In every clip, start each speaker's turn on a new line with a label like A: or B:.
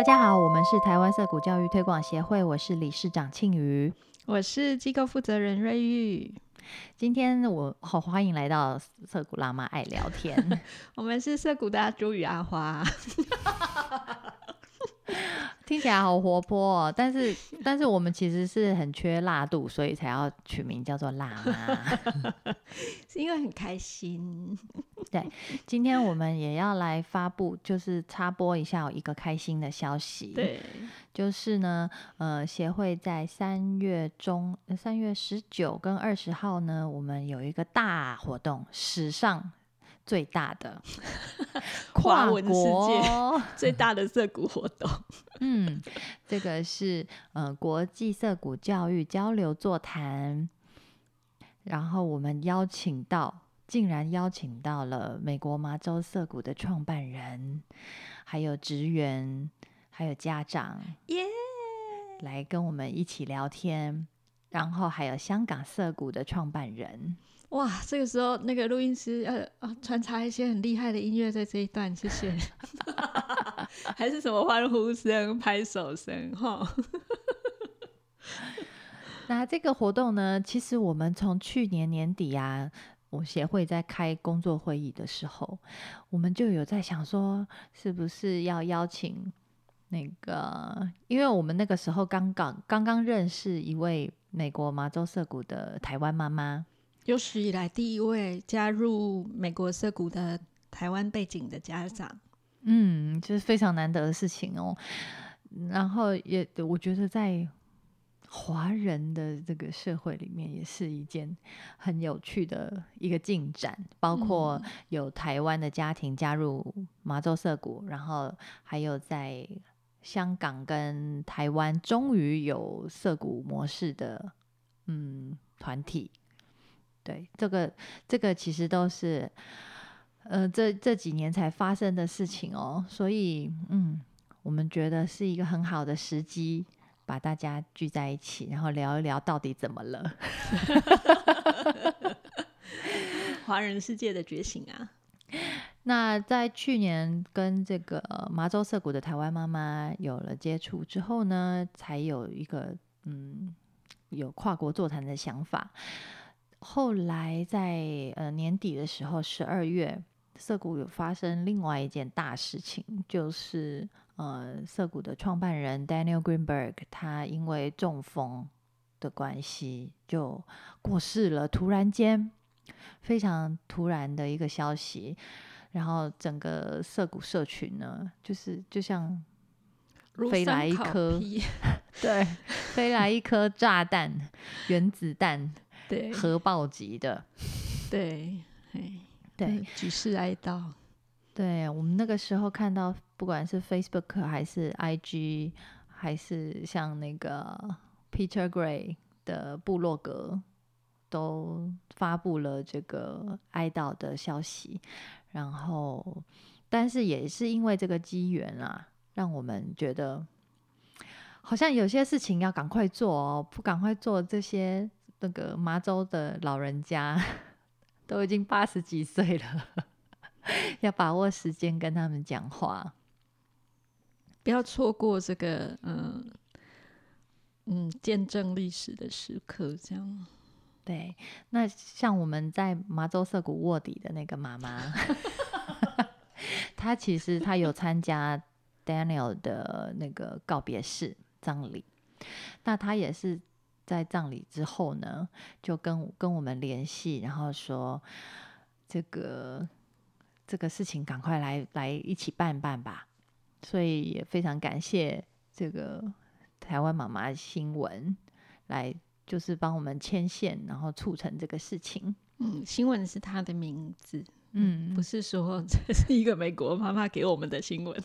A: 大家好，我们是台湾色谷教育推广协会，我是理事长庆瑜，
B: 我是机构负责人瑞玉。
A: 今天我好欢迎来到色谷辣妈爱聊天，
B: 我们是色谷的朱与阿花。
A: 听起来好活泼哦，但是 但是我们其实是很缺辣度，所以才要取名叫做辣妈，
B: 是因为很开心。
A: 对，今天我们也要来发布，就是插播一下一个开心的消息。
B: 对，
A: 就是呢，呃，协会在三月中，三月十九跟二十号呢，我们有一个大活动，史上。最大的
B: 跨文世界 最大的涩谷活动，
A: 嗯，这个是呃国际涩谷教育交流座谈，然后我们邀请到，竟然邀请到了美国麻州涩谷的创办人，还有职员，还有家长，
B: 耶，
A: 来跟我们一起聊天，然后还有香港涩谷的创办人。
B: 哇，这个时候那个录音师要啊穿插一些很厉害的音乐在这一段，谢谢。还是什么欢呼声、拍手声哈。
A: 那这个活动呢，其实我们从去年年底啊，我协会在开工作会议的时候，我们就有在想说，是不是要邀请那个，因为我们那个时候刚刚刚刚认识一位美国麻州涩谷的台湾妈妈。
B: 有史以来第一位加入美国涩谷的台湾背景的家长，
A: 嗯，就是非常难得的事情哦。然后也我觉得在华人的这个社会里面，也是一件很有趣的一个进展。包括有台湾的家庭加入麻州涩谷，然后还有在香港跟台湾终于有涩谷模式的嗯团体。对，这个这个其实都是，呃，这这几年才发生的事情哦，所以，嗯，我们觉得是一个很好的时机，把大家聚在一起，然后聊一聊到底怎么了，
B: 华人世界的觉醒啊。
A: 那在去年跟这个麻州涩谷的台湾妈妈有了接触之后呢，才有一个嗯，有跨国座谈的想法。后来在呃年底的时候，十二月，涩谷有发生另外一件大事情，就是呃涩谷的创办人 Daniel Greenberg 他因为中风的关系就过世了，突然间非常突然的一个消息，然后整个涩谷社群呢，就是就像飞来一颗，对，飞来一颗炸弹，原子弹。
B: 对，
A: 核爆级的，
B: 对，对，举世哀悼。
A: 对我们那个时候看到，不管是 Facebook 还是 IG，还是像那个 Peter Gray 的部落格，都发布了这个哀悼的消息。然后，但是也是因为这个机缘啊，让我们觉得好像有些事情要赶快做哦，不赶快做这些。那个麻州的老人家 都已经八十几岁了，要把握时间跟他们讲话，
B: 不要错过这个嗯嗯见证历史的时刻。这样
A: 对。那像我们在麻州涩谷卧底的那个妈妈，她其实她有参加 Daniel 的那个告别式葬礼，那她也是。在葬礼之后呢，就跟跟我们联系，然后说这个这个事情赶快来来一起办办吧。所以也非常感谢这个台湾妈妈新闻来，就是帮我们牵线，然后促成这个事情。
B: 嗯，新闻是他的名字，嗯，不是说 这是一个美国妈妈给我们的新闻。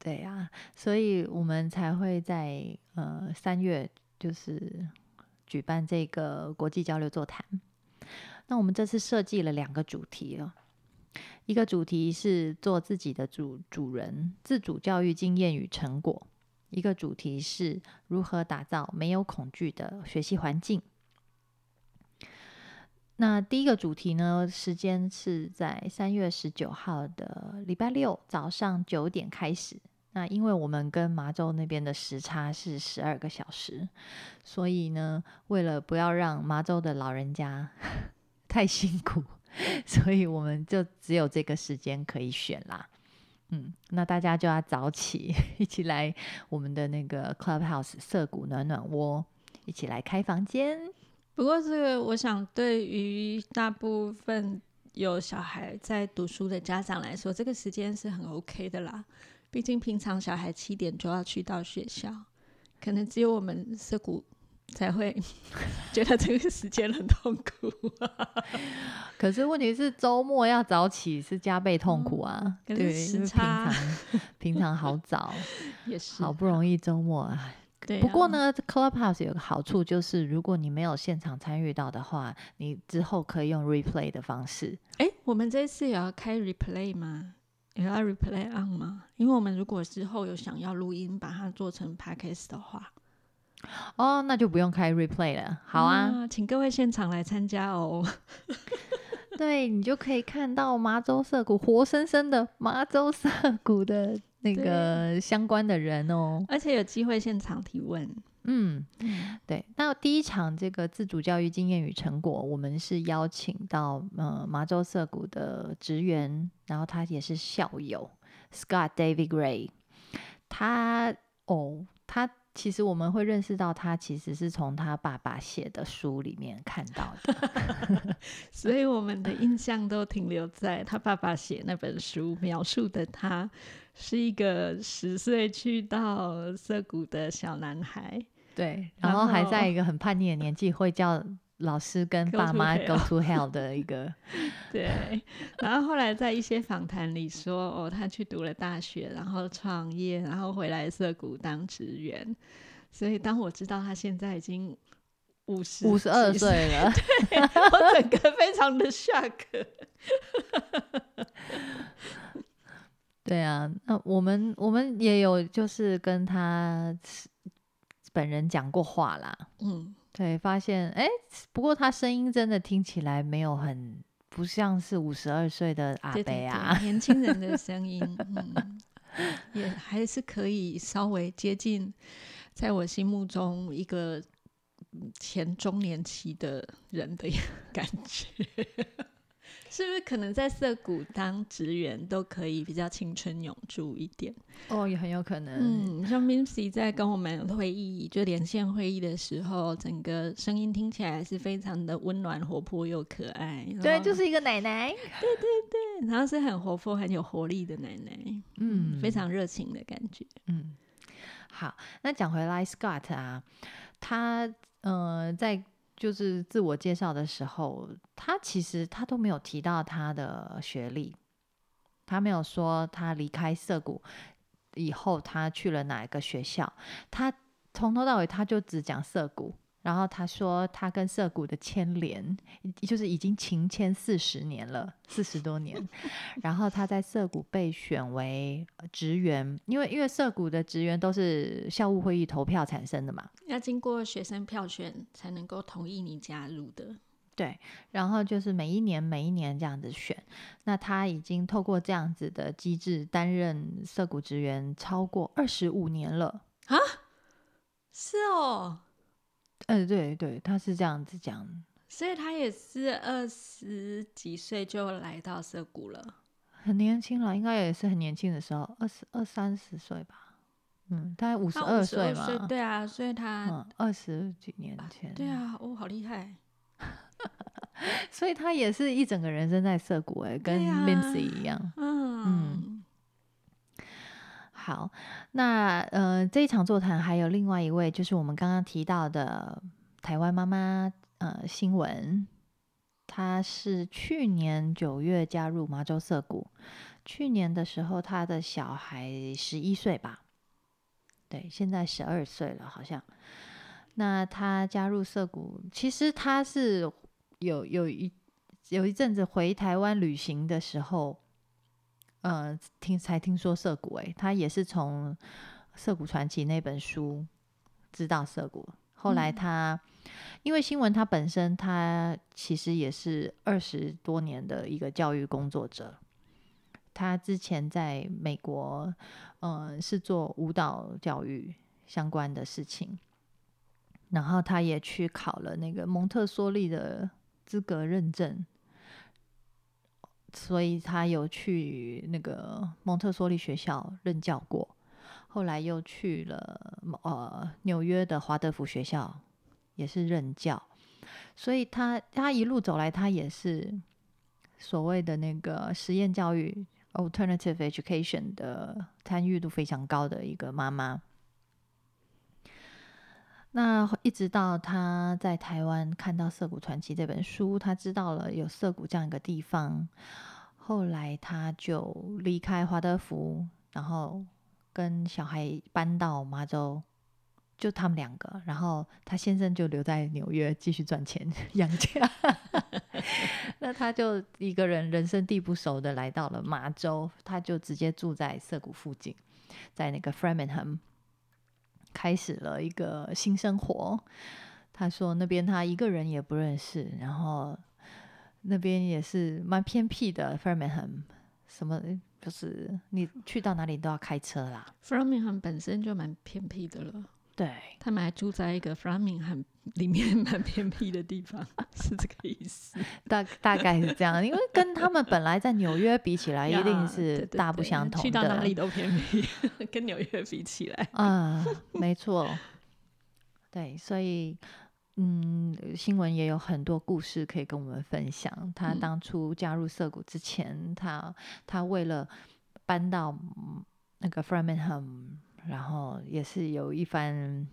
A: 对呀，所以我们才会在呃三月就是举办这个国际交流座谈。那我们这次设计了两个主题了，一个主题是做自己的主主人，自主教育经验与成果；一个主题是如何打造没有恐惧的学习环境。那第一个主题呢，时间是在三月十九号的礼拜六早上九点开始。那因为我们跟麻州那边的时差是十二个小时，所以呢，为了不要让麻州的老人家 太辛苦，所以我们就只有这个时间可以选啦。嗯，那大家就要早起，一起来我们的那个 Clubhouse 涩谷暖暖窝，一起来开房间。
B: 不过这个，我想对于大部分有小孩在读书的家长来说，这个时间是很 OK 的啦。毕竟平常小孩七点就要去到学校，可能只有我们涩谷才会 觉得这个时间很痛苦。
A: 可是问题是周末要早起是加倍痛苦啊！对，
B: 时差
A: 常 平常好早，
B: 也是
A: 好不容易周末啊。
B: 对、
A: 不过，呢，Clubhouse 有个好处就是，如果你没有现场参与到的话，你之后可以用 replay 的方式。
B: 哎、我们这次也要开 replay 吗？也要 replay on 吗？因为我们如果之后有想要录音，把它做成 podcast 的话，
A: 哦，那就不用开 replay 了。好啊，
B: 请各位现场来参加哦。
A: 对你就可以看到麻州涩谷活生生的麻州涩谷的那个相关的人哦。
B: 而且有机会现场提问。
A: 嗯，对。那第一场这个自主教育经验与成果，我们是邀请到呃麻州涩谷的职员，然后他也是校友 Scott David Gray。他哦，他其实我们会认识到他其实是从他爸爸写的书里面看到的。
B: 所以我们的印象都停留在他爸爸写那本书描述的他是一个十岁去到涩谷的小男孩。
A: 对，
B: 然
A: 然后还在一个很叛逆的年纪，会叫老师跟爸妈 go to hell 的一个。
B: 对，然后后来在一些访谈里说，哦，他去读了大学，然后创业，然后回来涩谷当职员。所以当我知道他现在已经五十
A: 五十二
B: 几
A: 岁了，
B: 我整个非常的 shock。
A: 对啊，那我们我们也有就是跟他本人讲过话啦，
B: 嗯，
A: 对，发现哎，不过他声音真的听起来没有很不像是五十二岁的阿
B: 对对
A: 伯啊，
B: 对，年轻人的声音，嗯，也还是可以稍微接近，在我心目中一个嗯前中年期的人的感觉。是不是可能在涩谷当职员都可以比较青春永驻一点？
A: 哦，也很有可能，
B: 嗯，像 Mimsy 在跟我们会议就连线会议的时候，整个声音听起来是非常的温暖、活泼又可爱。
A: 对，就是一个奶奶，
B: 对，然后是很活泼、很有活力的奶奶，
A: 嗯，
B: 非常热情的感觉。
A: 嗯，好，那讲回来，Scott 啊，他呃在就是自我介绍的时候，他其实他都没有提到他的学历，他没有说他离开涩谷以后他去了哪一个学校，他从头到尾他就只讲涩谷。然后他说，他跟涩谷的牵连，就是已经情牵四十年了，四十多年。然后他在涩谷被选为呃职员，因为因为涩谷的职员都是校务会议投票产生的嘛，
B: 要经过学生票选才能够同意你加入的。
A: 对。然后就是每一年每一年这样子选，那他已经透过这样子的机制担任涩谷职员超过二十五年了啊。
B: 是哦，
A: 呃，对对，他是这样子讲，
B: 所以他也是二十几岁就来到涩谷了。
A: 很年轻了，应该也是很年轻的时候，二十二三十岁吧，嗯，大概五十二
B: 52
A: 岁嘛，
B: 对啊，所以他，
A: 嗯，二十几年前，
B: 对啊，哦，好厉害。
A: 所以他也是一整个人生在涩谷哎、跟
B: 对啊
A: Lindsay 一样。
B: 嗯，
A: 好，那呃这一场座谈还有另外一位，就是我们刚刚提到的台湾妈妈呃新闻，她是去年九月加入麻州涩谷，去年的时候她的小孩十一岁吧，对，现在十二岁了好像。那她加入涩谷，其实她是有有一有一阵子回台湾旅行的时候，呃，听才听说涩谷、欸，他也是从《涩谷传奇》那本书知道涩谷，后来他。因为新闻他本身他其实也是二十多年的一个教育工作者，他之前在美国，嗯，是做舞蹈教育相关的事情，然后他也去考了那个蒙特梭利的资格认证，所以他有去那个蒙特梭利学校任教过，后来又去了呃纽约的华德福学校。也是任教，所以他他一路走来，他也是所谓的那个实验教育 （alternative education） 的参与度非常高的一个妈妈。那一直到他在台湾看到《涩谷传奇》这本书，他知道了有涩谷这样一个地方，后来他就离开华德福，然后跟小孩搬到麻州。就他们两个，然后他先生就留在纽约继续赚钱养家，那他就一个人人生地不熟的来到了麻州，他就直接住在涩谷附近，在那个 Framingham 开始了一个新生活。他说那边他一个人也不认识，然后那边也是蛮偏僻的 Framingham，什么就是你去到哪里都要开车啦。
B: Framingham 本身就蛮偏僻的了。
A: 对
B: 他们还住在一个 Framing 很里面蛮偏僻的地方，是这个意思。
A: 大大概是这样，因为跟他们本来在纽约比起来，一定是大不相同的。
B: 去到哪里都偏僻，跟纽约比起来。
A: 啊，没错。对，所以嗯，新闻也有很多故事可以跟我们分享。他当初加入涩谷之前，他他为了搬到那个 Framingham。然后也是有一番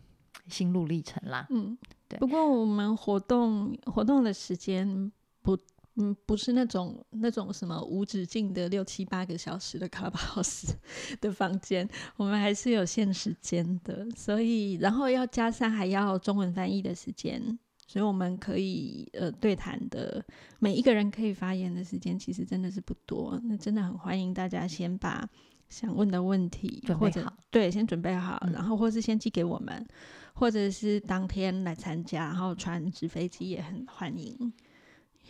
A: 心路历程啦。
B: 嗯，对。不过我们活动活动的时间不，嗯，不是那种那种什么无止境的六七八个小时的 clubhouse 的房间，我们还是有限时间的。所以，然后要加上还要中文翻译的时间，所以我们可以呃对谈的每一个人可以发言的时间其实真的是不多。那真的很欢迎大家先把。想问的问题，或者对，先准备好，然后或是先寄给我们，或者是当天来参加，然后传纸飞机也很欢迎。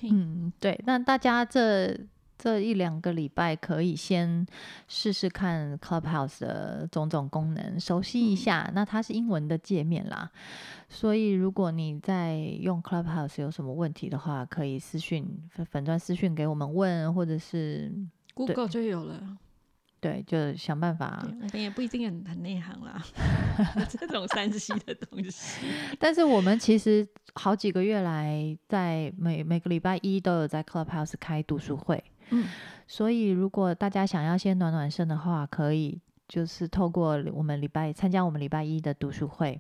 A: 嗯，对，那大家这这一两个礼拜可以先试试看 Clubhouse 的种种功能，熟悉一下。那它是英文的界面啦，所以如果你在用 Clubhouse 有什么问题的话，可以私讯粉钻私讯给我们问，或者是
B: Google 就有了。
A: 对，就想办法。
B: 我们也不一定很很内行啦，这种山西的东西。
A: 但是我们其实好几个月来，在每每个礼拜一都有在 Clubhouse 开读书会。
B: 嗯，
A: 所以如果大家想要先暖暖身的话，可以就是透过我们礼拜参加我们礼拜一的读书会，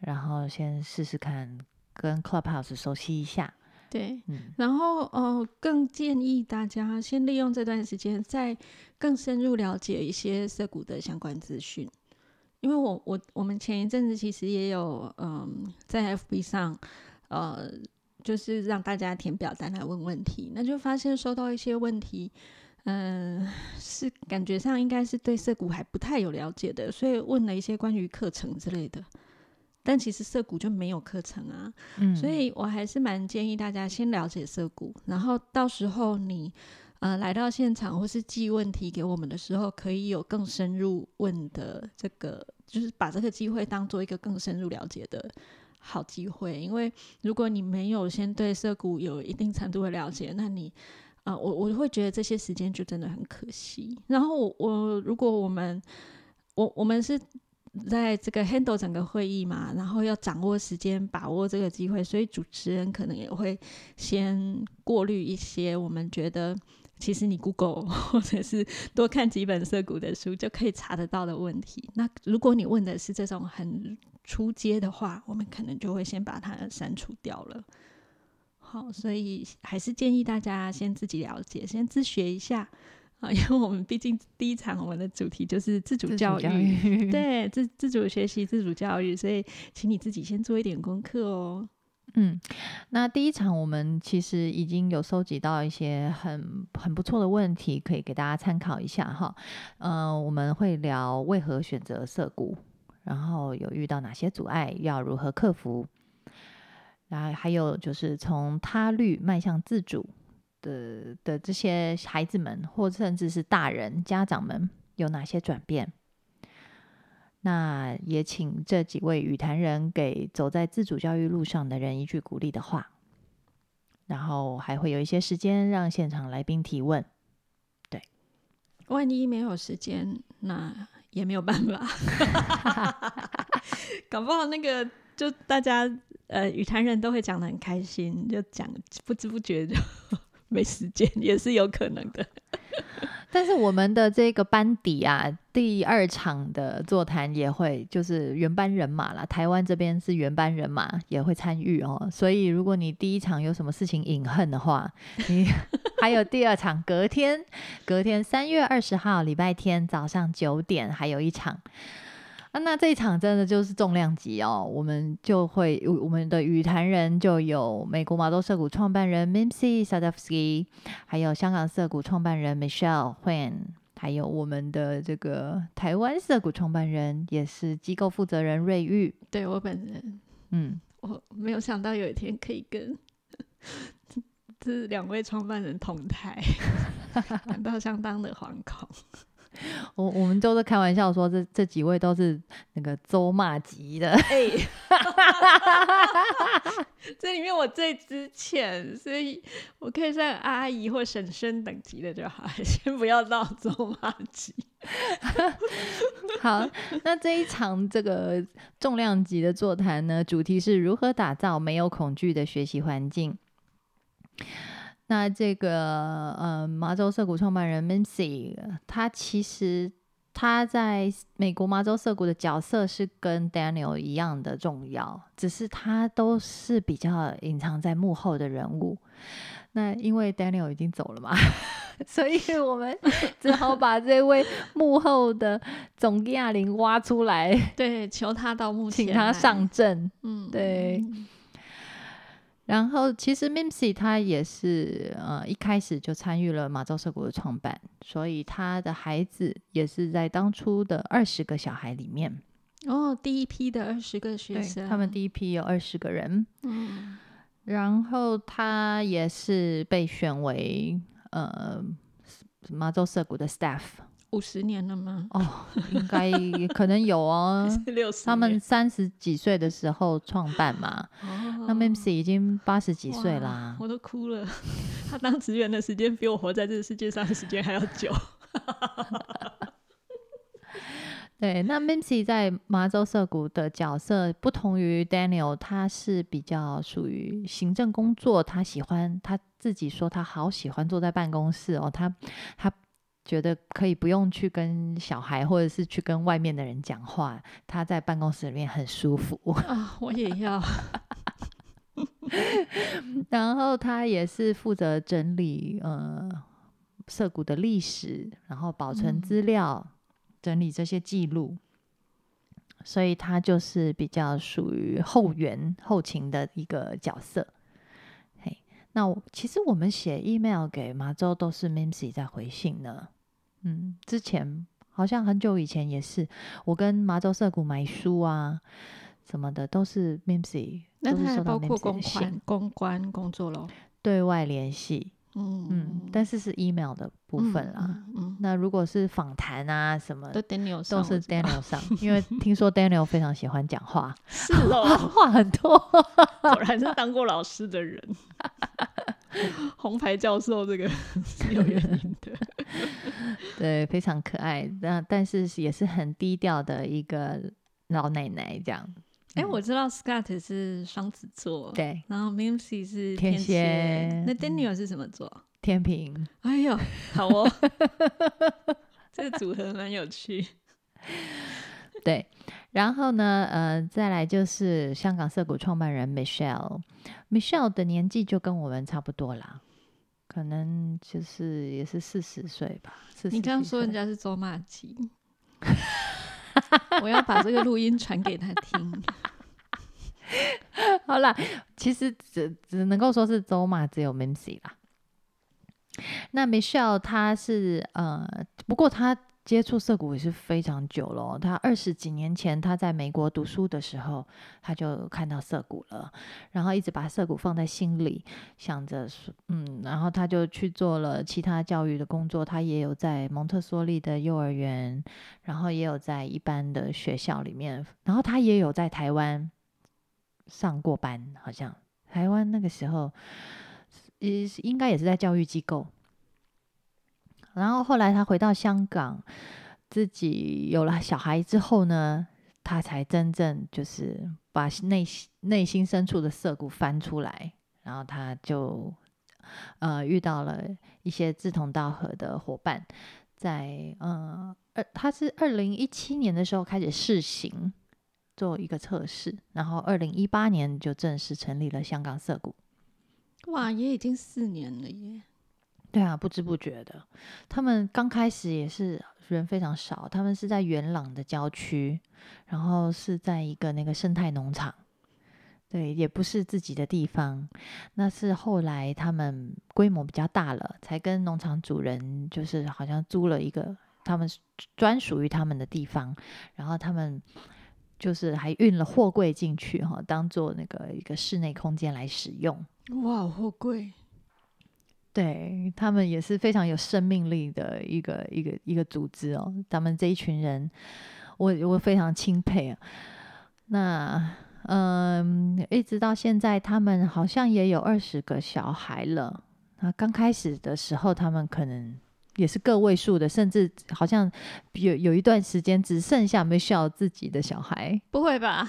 A: 然后先试试看跟 Clubhouse 熟悉一下。
B: 对，然后呃，更建议大家先利用这段时间，再更深入了解一些涉股的相关资讯。因为我我我们前一阵子其实也有嗯，在 FB 上呃，就是让大家填表单来问问题，那就发现收到一些问题，嗯，是感觉上应该是对涉股还不太有了解的，所以问了一些关于课程之类的。但其实涩谷就没有课程啊，所以我还是蛮建议大家先了解涩谷，然后到时候你呃来到现场或是寄问题给我们的时候，可以有更深入问的这个，就是把这个机会当做一个更深入了解的好机会。因为如果你没有先对涩谷有一定程度的了解，那你啊，我我会觉得这些时间就真的很可惜。然后我我如果我们我我们是。在这个 handle 整个会议嘛，然后要掌握时间，把握这个机会，所以主持人可能也会先过滤一些我们觉得其实你 Google 或者是多看几本涉谷的书就可以查得到的问题。那如果你问的是这种很出街的话，我们可能就会先把它删除掉了。好，所以还是建议大家先自己了解，先自学一下。啊，因为我们毕竟第一场我们的主题就是自主教育，对自自主学习、自主教育，所以请你自己先做一点功课哦。
A: 嗯，那第一场我们其实已经有收集到一些很很不错的问题，可以给大家参考一下哈。嗯，我们会聊为何选择色股，然后有遇到哪些阻碍，要如何克服。然后还有就是从他律迈向自主的的这些孩子们，或甚至是大人家长们有哪些转变？那也请这几位语坛人给走在自主教育路上的人一句鼓励的话。然后还会有一些时间让现场来宾提问。对，
B: 万一没有时间，那也没有办法。搞不好那个就大家呃语坛人都会讲的很开心，就讲不知不觉就没时间，也是有可能的。
A: 但是我们的这个班底啊，第二场的座谈也会就是原班人马啦，台湾这边是原班人马也会参与哦。所以如果你第一场有什么事情隐恨的话，你 还有第二场，隔天隔天三月二十号礼拜天早上九点还有一场。啊，那这一场真的就是重量级哦，我们就会我们的语坛人就有美国马都涩谷创办人 Mimsy Sadovsky，还有香港社谷创办人 Michelle Huan，还有我们的这个台湾社股创办人也是机构负责人瑞玉。
B: 对我本人，嗯，我没有想到有一天可以跟 这两位创办人同台，感到相当的惶恐。
A: 我我们都是开玩笑说，这这几位都是那个周骂级的。哎，
B: 这里面我最值钱，所以我可以算阿姨或婶婶等级的就好，先不要到周骂级。
A: 好，那这一场这个重量级的座谈呢，主题是如何打造没有恐惧的学习环境。那这个呃，麻州涩谷创办人 Mincy，他其实他在美国麻州涩谷的角色是跟 Daniel 一样的重要，只是他都是比较隐藏在幕后的人物。那因为 Daniel 已经走了嘛，所以我们 只好把这位幕后的总亚林挖出来，
B: 对，求他到幕
A: 前，请他上阵。嗯，对。然后，其实 Mimsy 他也是呃一开始就参与了马州社谷的创办，所以他的孩子也是在当初的二十个小孩里面。
B: 哦，第一批的二十个学生，
A: 他们第一批有二十个人。嗯，然后他也是被选为呃马州社谷的 staff。
B: 五十年了吗？哦，
A: 应该可能有哦。他们三十几岁的时候创办嘛，那 Mimsy 已经八十几岁啦。
B: 我都哭了。他当职员的时间比我活在这个世界上的时间还要久。
A: 对，那 Mimsy 在麻州涩谷的角色不同于 Daniel，他是比较属于行政工作，他喜欢他自己说他好喜欢坐在办公室哦，他他。觉得可以不用去跟小孩，或者是去跟外面的人讲话，他在办公室里面很舒服
B: 啊！我也要。
A: 然后他也是负责整理呃涩谷的历史，然后保存资料，整理这些记录，所以他就是比较属于后援后勤的一个角色。那其实我们写 email 给麻州都是 Mimsy 在回信呢。嗯，之前好像很久以前也是，我跟麻州社谷买书啊什么的都是 Mimsy。
B: 那他还包括公关公关工作喽？
A: 对外联系。嗯嗯，但是是 email 的部分啦。嗯，那如果是访谈啊什么，
B: 都 Daniel
A: 都是 Daniel 上，因为听说 Daniel 非常喜欢讲话，
B: 是哦，
A: 话很多，
B: 果然是 当过老师的人。红牌教授这个是有原因的，
A: 对，非常可爱，但但是也是很低调的一个老奶奶这样。
B: 哎，我知道 Scott 是双子座，
A: 对，
B: 然后 Mimsy 是
A: 天
B: 蝎，那 Daniel 是什么座？
A: 天平。
B: 哎呦，好哦，这个组合蛮有趣。
A: 对，然后呢，呃，再来就是香港涩谷创办人 Michelle，Michelle 的年纪就跟我们差不多啦，可能就是也是四十岁吧。
B: 你这样说人家是周骂鸡。我要把这个录音传给他听。
A: 好啦，其实只只能够说是周马，只有 Mimsy 啦。那 Michelle 他是呃，不过他接触涩谷也是非常久了哦。他二十几年前他在美国读书的时候，他就看到涩谷了，然后一直把涩谷放在心里，想着，嗯，然后他就去做了其他教育的工作。他也有在蒙特梭利的幼儿园，然后也有在一般的学校里面，然后他也有在台湾上过班，好像台湾那个时候，也应该也是在教育机构。然后后来他回到香港，自己有了小孩之后呢，他才真正就是把内心内心深处的涩谷翻出来，然后他就呃遇到了一些志同道合的伙伴，在呃二他是二零一七年的时候开始试行做一个测试，然后二零一八年就正式成立了香港涩谷。
B: 哇，也已经四年了耶！
A: 对啊，不知不觉的，他们刚开始也是人非常少，他们是在元朗的郊区，然后是在一个那个生态农场，对，也不是自己的地方，那是后来他们规模比较大了，才跟农场主人就是好像租了一个他们专属于他们的地方，然后他们就是还运了货柜进去哈，当做那个一个室内空间来使用。
B: 哇，好贵。
A: 对他们也是非常有生命力的一个一个一个组织哦。咱们这一群人，我我非常钦佩啊。那嗯，一直到现在，他们好像也有二十个小孩了。那刚开始的时候，他们可能也是个位数的，甚至好像有有一段时间只剩下没需要自己的小孩。
B: 不会吧？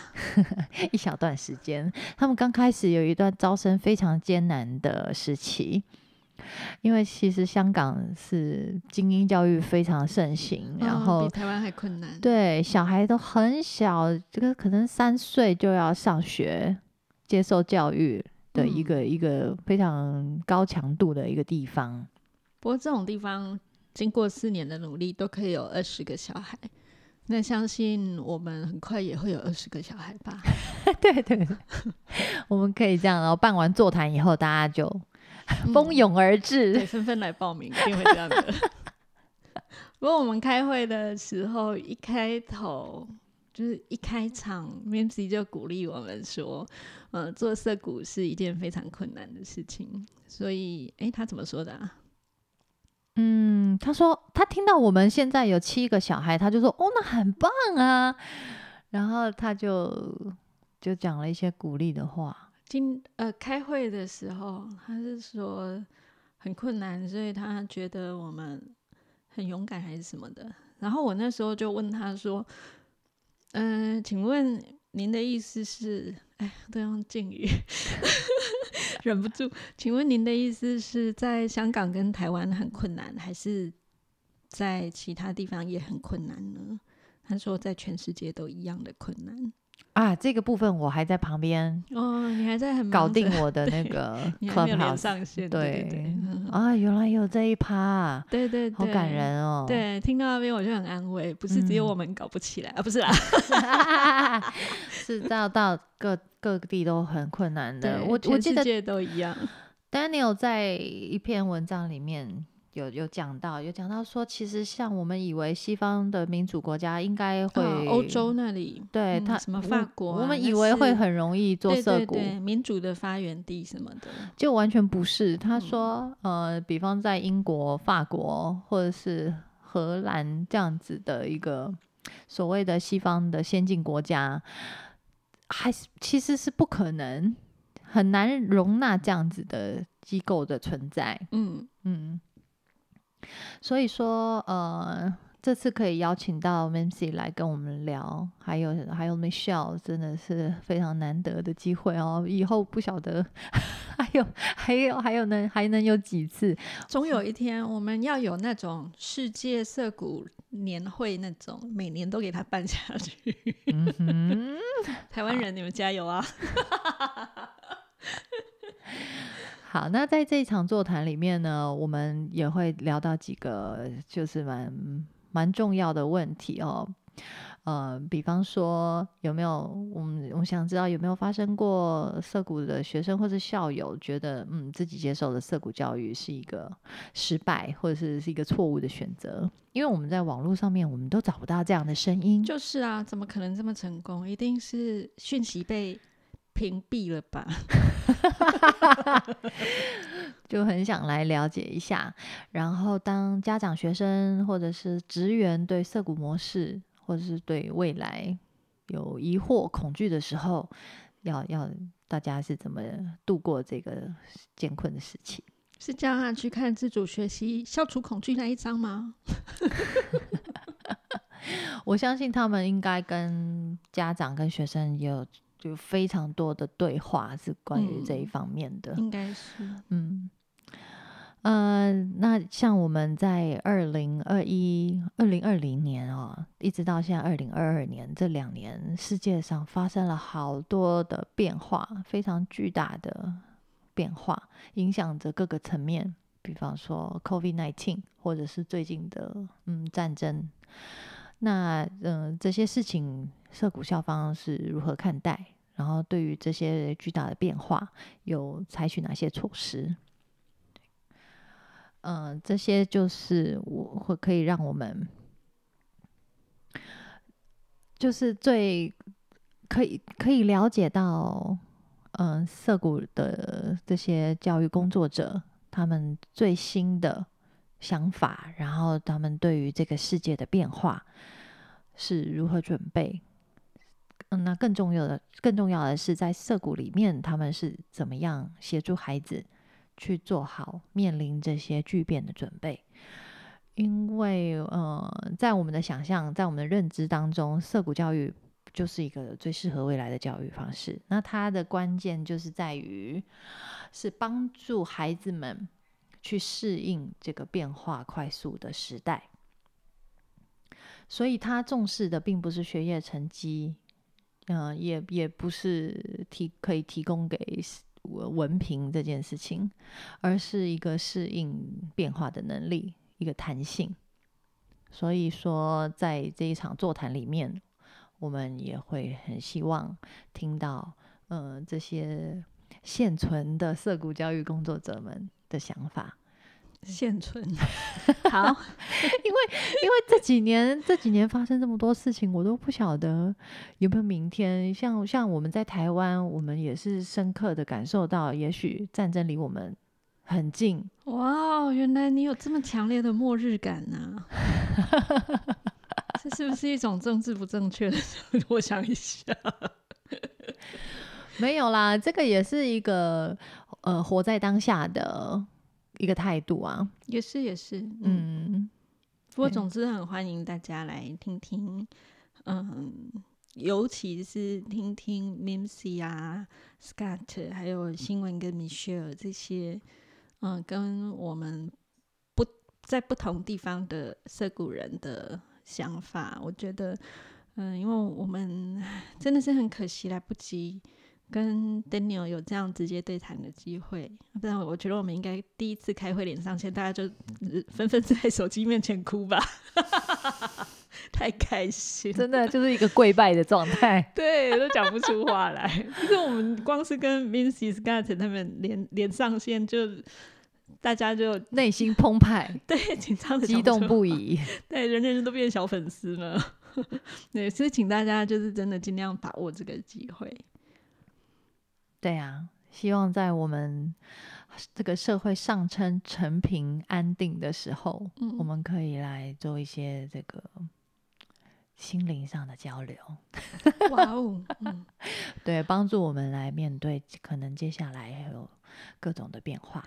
A: 一小段时间，他们刚开始有一段招生非常艰难的时期。因为其实香港是精英教育非常盛行，然后
B: 比台湾还困难。
A: 对，小孩都很小，这个可能三岁就要上学接受教育的一个一个非常高强度的一个地方。
B: 不过这种地方经过四年的努力，都可以有二十个小孩，那相信我们很快也会有二十个小孩吧？
A: 对对，我们可以这样，然后办完座谈以后，大家就。蜂拥而至，
B: 对，纷纷来报名，一定会这样的。不过我们开会的时候，一开头就是一开场 m i m y 就鼓励我们说：“呃，做色股是一件非常困难的事情。”所以，哎，他怎么说的啊？
A: 嗯，他说他听到我们现在有七个小孩，他就说：“哦，那很棒啊！”然后他就就讲了一些鼓励的话。
B: 今呃开会的时候，他是说很困难，所以他觉得我们很勇敢还是什么的。然后我那时候就问他说：“嗯，请问您的意思是？哎，都用敬语，忍不住。请问您的意思是在香港跟台湾很困难，还是在其他地方也很困难呢？”他说：“在全世界都一样的困难。”
A: 啊，这个部分我还在旁边
B: 哦，你还在很
A: 搞定我的那个
B: 课堂上线，
A: 对啊，原来有这一趴，
B: 对对，
A: 好感人哦。
B: 对，听到那边我就很安慰，不是只有我们搞不起来啊，不是啦，
A: 是到到各各地都很困难的。我我记得
B: 都一样。
A: Daniel 在一篇文章里面。有有讲到，有讲到说，其实像我们以为西方的民主国家应该会
B: 欧洲那里，
A: 对他
B: 什么法国，
A: 我们以为会很容易做涩谷，
B: 民主的发源地什么的，
A: 就完全不是。他说，呃，比方在英国、法国或者是荷兰这样子的一个所谓的西方的先进国家，还是其实是不可能，很难容纳这样子的机构的存在。嗯嗯。所以说，呃，这次可以邀请到 Mancy 来跟我们聊，还有还有 Michelle，真的是非常难得的机会哦。以后不晓得还有还有还有能还能有几次？
B: 总有一天我们要有那种世界涩谷年会那种，每年都给他办下去。嗯 台湾人，你们加油啊！
A: 好，那在这一场座谈里面呢，我们也会聊到几个就是蛮蛮重要的问题哦。呃，比方说有没有我们我想知道有没有发生过涩谷的学生或者校友觉得嗯自己接受的涩谷教育是一个失败或者是是一个错误的选择？因为我们在网络上面我们都找不到这样的声音。
B: 就是啊，怎么可能这么成功？一定是讯息被屏蔽了吧？
A: 就很想来了解一下。然后，当家长、学生或者是职员对涩谷模式或者是对未来有疑惑、恐惧的时候，要要大家是怎么度过这个艰困的时期？
B: 是叫他去看自主学习、消除恐惧那一章吗？
A: 我相信他们应该跟家长、跟学生也有就非常多的对话，是关于这一方面的。
B: 应该是，
A: 嗯。呃，那像我们在二零二一、二零二零年哦，一直到现在二零二二年这两年，世界上发生了好多的变化，非常巨大的变化，影响着各个层面。比方说，COVID nineteen，或者是最近的嗯战争。那嗯，这些事情，涉谷校方是如何看待？然后对于这些巨大的变化，有采取哪些措施？嗯，这些就是我会可以让我们，就是最可以可以了解到，嗯，涩谷的这些教育工作者他们最新的想法，然后他们对于这个世界的变化是如何准备。那更重要的更重要的是，在涩谷里面，他们是怎么样协助孩子。去做好面临这些巨变的准备，因为呃，在我们的想象，在我们的认知当中，涩谷教育就是一个最适合未来的教育方式。那它的关键就是在于，是帮助孩子们去适应这个变化快速的时代。所以，他重视的并不是学业成绩，嗯，也也不是提可以提供给。文凭这件事情，而是一个适应变化的能力，一个弹性。所以说，在这一场座谈里面，我们也会很希望听到，呃，这些现存的涩谷教育工作者们的想法。
B: 现存 好，
A: 因为因为这几年这几年发生这么多事情，我都不晓得有没有明天。像像我们在台湾，我们也是深刻的感受到，也许战争离我们很近。
B: 哇，原来你有这么强烈的末日感呢？这是不是一种政治不正确的？我想一下，
A: 没有啦，这个也是一个呃，活在当下的。一个态度啊，
B: 也是也是，嗯。不过总之很欢迎大家来听听，嗯，尤其是听听 Mimsy 啊、Scott，还有新闻跟 Michelle 这些，嗯，跟我们不在不同地方的涩谷人的想法。我觉得，嗯，因为我们真的是很可惜来不及。跟 Daniel 有这样直接对谈的机会，不然我觉得我们应该第一次开会连上线，大家就纷纷在手机面前哭吧，太开心，
A: 真的就是一个跪拜的状态，
B: 对，都讲不出话来。就是我们光是跟 Vincy Scott 他们连连上线，就大家就
A: 内心澎湃，
B: 对，紧张的
A: 激动不已，
B: 对，人人都变小粉丝了。对，所以请大家就是真的尽量把握这个机会。
A: 对啊，希望在我们这个社会上称成平安定的时候，我们可以来做一些这个心灵上的交流。
B: 哇哦
A: 对，帮助我们来面对可能接下来还有各种的变化。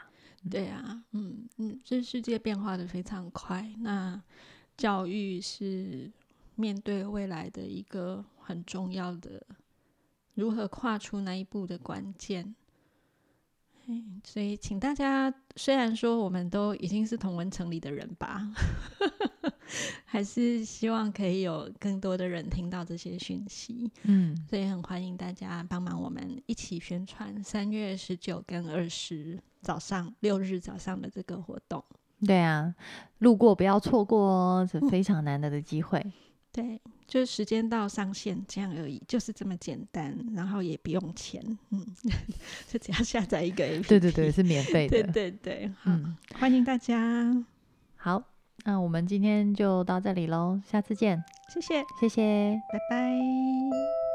B: 对啊，嗯嗯，这世界变化的非常快，那教育是面对未来的一个很重要的。如何跨出那一步的关键？所以请大家，虽然说我们都已经是同文城里的人吧，还是希望可以有更多的人听到这些讯息。嗯，所以很欢迎大家帮忙我们一起宣传三月十九跟二十早上六日早上的这个活动。
A: 对啊，路过不要错过哦，是非常难得的机会。
B: 对，就是时间到上线这样而已，就是这么简单，然后也不用钱，嗯，就只要下载一个 APP，
A: 对对对，是免费的。
B: 对对对，好，
A: 嗯，
B: 欢迎大家，
A: 好，那我们今天就到这里喽，下次见，
B: 谢谢，
A: 谢谢。
B: 拜拜。